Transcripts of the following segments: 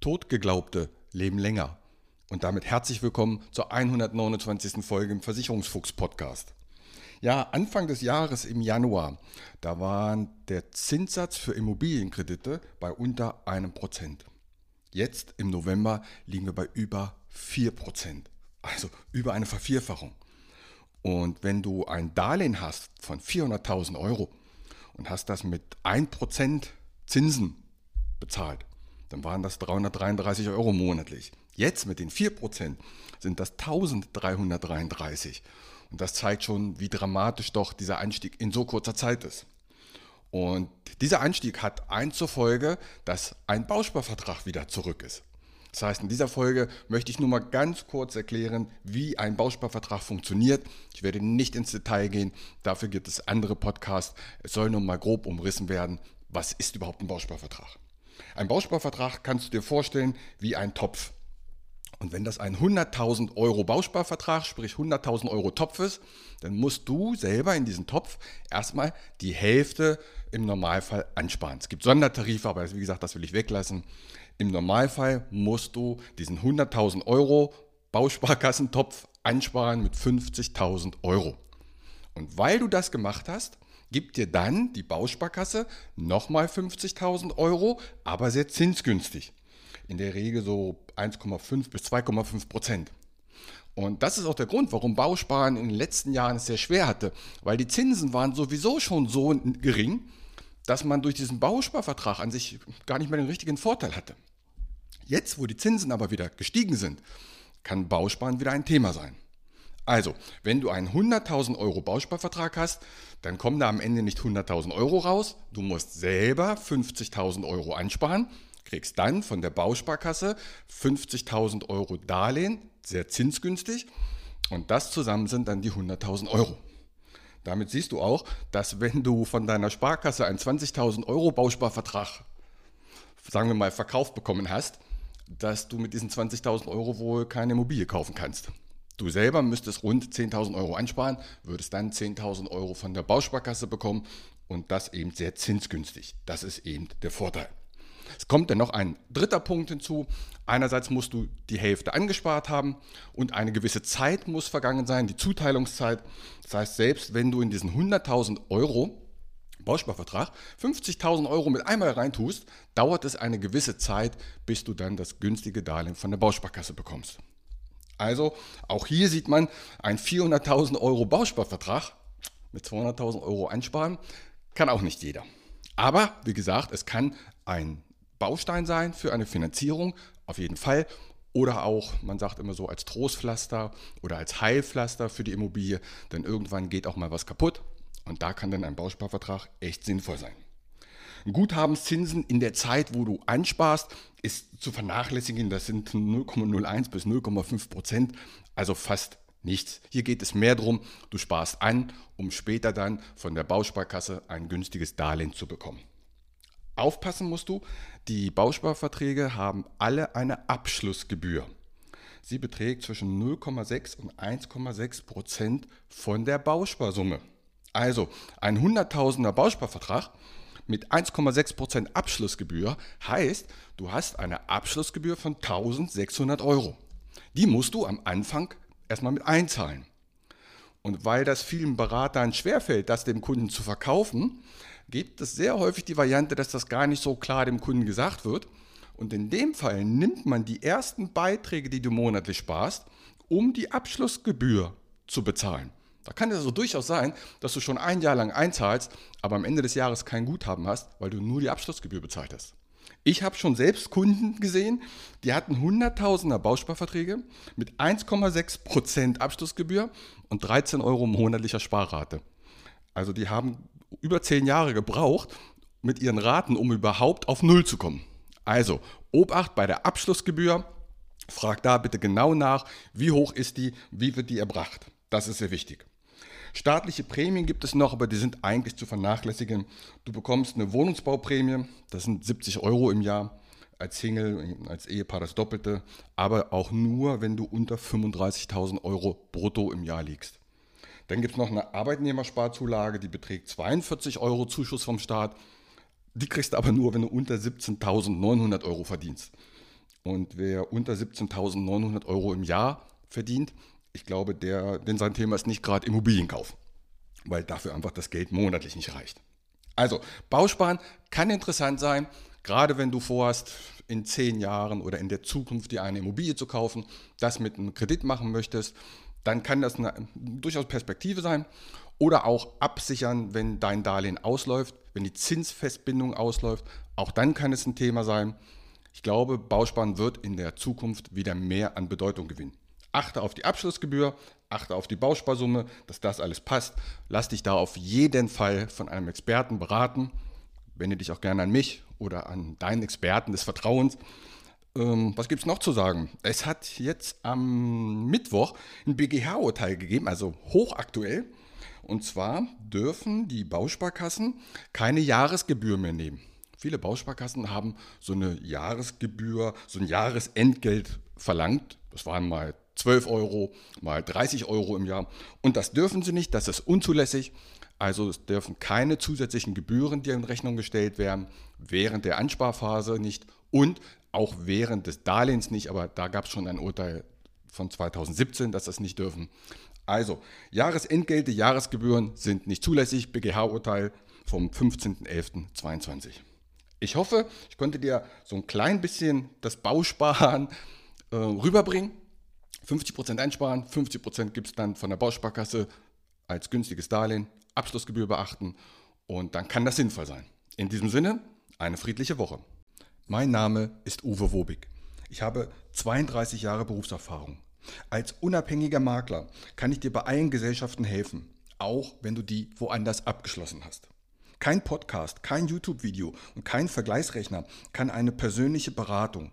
Totgeglaubte leben länger. Und damit herzlich willkommen zur 129. Folge im Versicherungsfuchs-Podcast. Ja, Anfang des Jahres im Januar, da war der Zinssatz für Immobilienkredite bei unter einem Prozent. Jetzt im November liegen wir bei über 4 Prozent, also über eine Vervierfachung. Und wenn du ein Darlehen hast von 400.000 Euro und hast das mit 1 Prozent Zinsen bezahlt, dann waren das 333 Euro monatlich. Jetzt mit den 4% sind das 1333. Und das zeigt schon, wie dramatisch doch dieser Einstieg in so kurzer Zeit ist. Und dieser Einstieg hat eins zur Folge, dass ein Bausparvertrag wieder zurück ist. Das heißt, in dieser Folge möchte ich nur mal ganz kurz erklären, wie ein Bausparvertrag funktioniert. Ich werde nicht ins Detail gehen, dafür gibt es andere Podcasts. Es soll nur mal grob umrissen werden, was ist überhaupt ein Bausparvertrag. Ein Bausparvertrag kannst du dir vorstellen wie ein Topf. Und wenn das ein 100.000 Euro Bausparvertrag, sprich 100.000 Euro Topf ist, dann musst du selber in diesen Topf erstmal die Hälfte im Normalfall ansparen. Es gibt Sondertarife, aber wie gesagt, das will ich weglassen. Im Normalfall musst du diesen 100.000 Euro Bausparkassentopf ansparen mit 50.000 Euro. Und weil du das gemacht hast, gibt dir dann die Bausparkasse nochmal 50.000 Euro, aber sehr zinsgünstig. In der Regel so 1,5 bis 2,5 Prozent. Und das ist auch der Grund, warum Bausparen in den letzten Jahren es sehr schwer hatte, weil die Zinsen waren sowieso schon so gering, dass man durch diesen Bausparvertrag an sich gar nicht mehr den richtigen Vorteil hatte. Jetzt, wo die Zinsen aber wieder gestiegen sind, kann Bausparen wieder ein Thema sein. Also, wenn du einen 100.000 Euro Bausparvertrag hast, dann kommen da am Ende nicht 100.000 Euro raus. Du musst selber 50.000 Euro ansparen, kriegst dann von der Bausparkasse 50.000 Euro Darlehen, sehr zinsgünstig. Und das zusammen sind dann die 100.000 Euro. Damit siehst du auch, dass wenn du von deiner Sparkasse einen 20.000 Euro Bausparvertrag, sagen wir mal, verkauft bekommen hast, dass du mit diesen 20.000 Euro wohl keine Immobilie kaufen kannst. Du selber müsstest rund 10.000 Euro einsparen, würdest dann 10.000 Euro von der Bausparkasse bekommen und das eben sehr zinsgünstig. Das ist eben der Vorteil. Es kommt dann noch ein dritter Punkt hinzu. Einerseits musst du die Hälfte angespart haben und eine gewisse Zeit muss vergangen sein, die Zuteilungszeit. Das heißt, selbst wenn du in diesen 100.000 Euro Bausparvertrag 50.000 Euro mit einmal reintust, dauert es eine gewisse Zeit, bis du dann das günstige Darlehen von der Bausparkasse bekommst. Also auch hier sieht man, ein 400.000 Euro Bausparvertrag mit 200.000 Euro einsparen, kann auch nicht jeder. Aber wie gesagt, es kann ein Baustein sein für eine Finanzierung, auf jeden Fall. Oder auch, man sagt immer so, als Trostpflaster oder als Heilpflaster für die Immobilie, denn irgendwann geht auch mal was kaputt und da kann dann ein Bausparvertrag echt sinnvoll sein. Guthabenszinsen in der Zeit, wo du ansparst, ist zu vernachlässigen. Das sind 0,01 bis 0,5 Prozent, also fast nichts. Hier geht es mehr darum, du sparst an, um später dann von der Bausparkasse ein günstiges Darlehen zu bekommen. Aufpassen musst du, die Bausparverträge haben alle eine Abschlussgebühr. Sie beträgt zwischen 0,6 und 1,6 Prozent von der Bausparsumme. Also ein 100.000er Bausparvertrag mit 1,6% Abschlussgebühr heißt, du hast eine Abschlussgebühr von 1600 Euro. Die musst du am Anfang erstmal mit einzahlen. Und weil das vielen Beratern schwerfällt, das dem Kunden zu verkaufen, gibt es sehr häufig die Variante, dass das gar nicht so klar dem Kunden gesagt wird. Und in dem Fall nimmt man die ersten Beiträge, die du monatlich sparst, um die Abschlussgebühr zu bezahlen. Da kann es also durchaus sein, dass du schon ein Jahr lang einzahlst, aber am Ende des Jahres kein Guthaben hast, weil du nur die Abschlussgebühr bezahlt hast. Ich habe schon selbst Kunden gesehen, die hatten Hunderttausender Bausparverträge mit 1,6% Abschlussgebühr und 13 Euro monatlicher Sparrate. Also die haben über 10 Jahre gebraucht mit ihren Raten, um überhaupt auf Null zu kommen. Also, Obacht bei der Abschlussgebühr. Frag da bitte genau nach, wie hoch ist die, wie wird die erbracht. Das ist sehr wichtig. Staatliche Prämien gibt es noch, aber die sind eigentlich zu vernachlässigen. Du bekommst eine Wohnungsbauprämie, das sind 70 Euro im Jahr als Single, als Ehepaar das Doppelte, aber auch nur, wenn du unter 35.000 Euro brutto im Jahr liegst. Dann gibt es noch eine Arbeitnehmersparzulage, die beträgt 42 Euro Zuschuss vom Staat. Die kriegst du aber nur, wenn du unter 17.900 Euro verdienst. Und wer unter 17.900 Euro im Jahr verdient, ich glaube, der, denn sein Thema ist nicht gerade Immobilienkauf, weil dafür einfach das Geld monatlich nicht reicht. Also, Bausparen kann interessant sein, gerade wenn du vorhast, in zehn Jahren oder in der Zukunft dir eine Immobilie zu kaufen, das mit einem Kredit machen möchtest, dann kann das eine durchaus Perspektive sein. Oder auch absichern, wenn dein Darlehen ausläuft, wenn die Zinsfestbindung ausläuft. Auch dann kann es ein Thema sein. Ich glaube, Bausparen wird in der Zukunft wieder mehr an Bedeutung gewinnen. Achte auf die Abschlussgebühr, achte auf die Bausparsumme, dass das alles passt. Lass dich da auf jeden Fall von einem Experten beraten. Wende dich auch gerne an mich oder an deinen Experten des Vertrauens. Ähm, was gibt es noch zu sagen? Es hat jetzt am Mittwoch ein BGH-Urteil gegeben, also hochaktuell. Und zwar dürfen die Bausparkassen keine Jahresgebühr mehr nehmen. Viele Bausparkassen haben so eine Jahresgebühr, so ein Jahresentgelt verlangt. Das waren mal 12 Euro, mal 30 Euro im Jahr. Und das dürfen sie nicht, das ist unzulässig. Also es dürfen keine zusätzlichen Gebühren, die in Rechnung gestellt werden, während der Ansparphase nicht und auch während des Darlehens nicht, aber da gab es schon ein Urteil von 2017, dass das nicht dürfen. Also, Jahresentgelte, Jahresgebühren sind nicht zulässig, BGH-Urteil vom 15.11.22. Ich hoffe, ich konnte dir so ein klein bisschen das Bausparen äh, rüberbringen. 50% einsparen, 50% gibt es dann von der Bausparkasse als günstiges Darlehen, Abschlussgebühr beachten und dann kann das sinnvoll sein. In diesem Sinne, eine friedliche Woche. Mein Name ist Uwe Wobig. Ich habe 32 Jahre Berufserfahrung. Als unabhängiger Makler kann ich dir bei allen Gesellschaften helfen, auch wenn du die woanders abgeschlossen hast. Kein Podcast, kein YouTube-Video und kein Vergleichsrechner kann eine persönliche Beratung,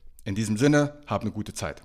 In diesem Sinne, hab eine gute Zeit.